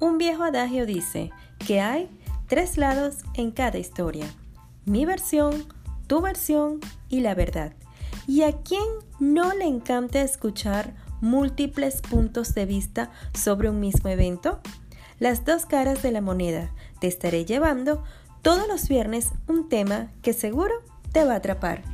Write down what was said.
Un viejo adagio dice que hay tres lados en cada historia. Mi versión, tu versión y la verdad. ¿Y a quién no le encanta escuchar múltiples puntos de vista sobre un mismo evento? Las dos caras de la moneda. Te estaré llevando todos los viernes un tema que seguro te va a atrapar.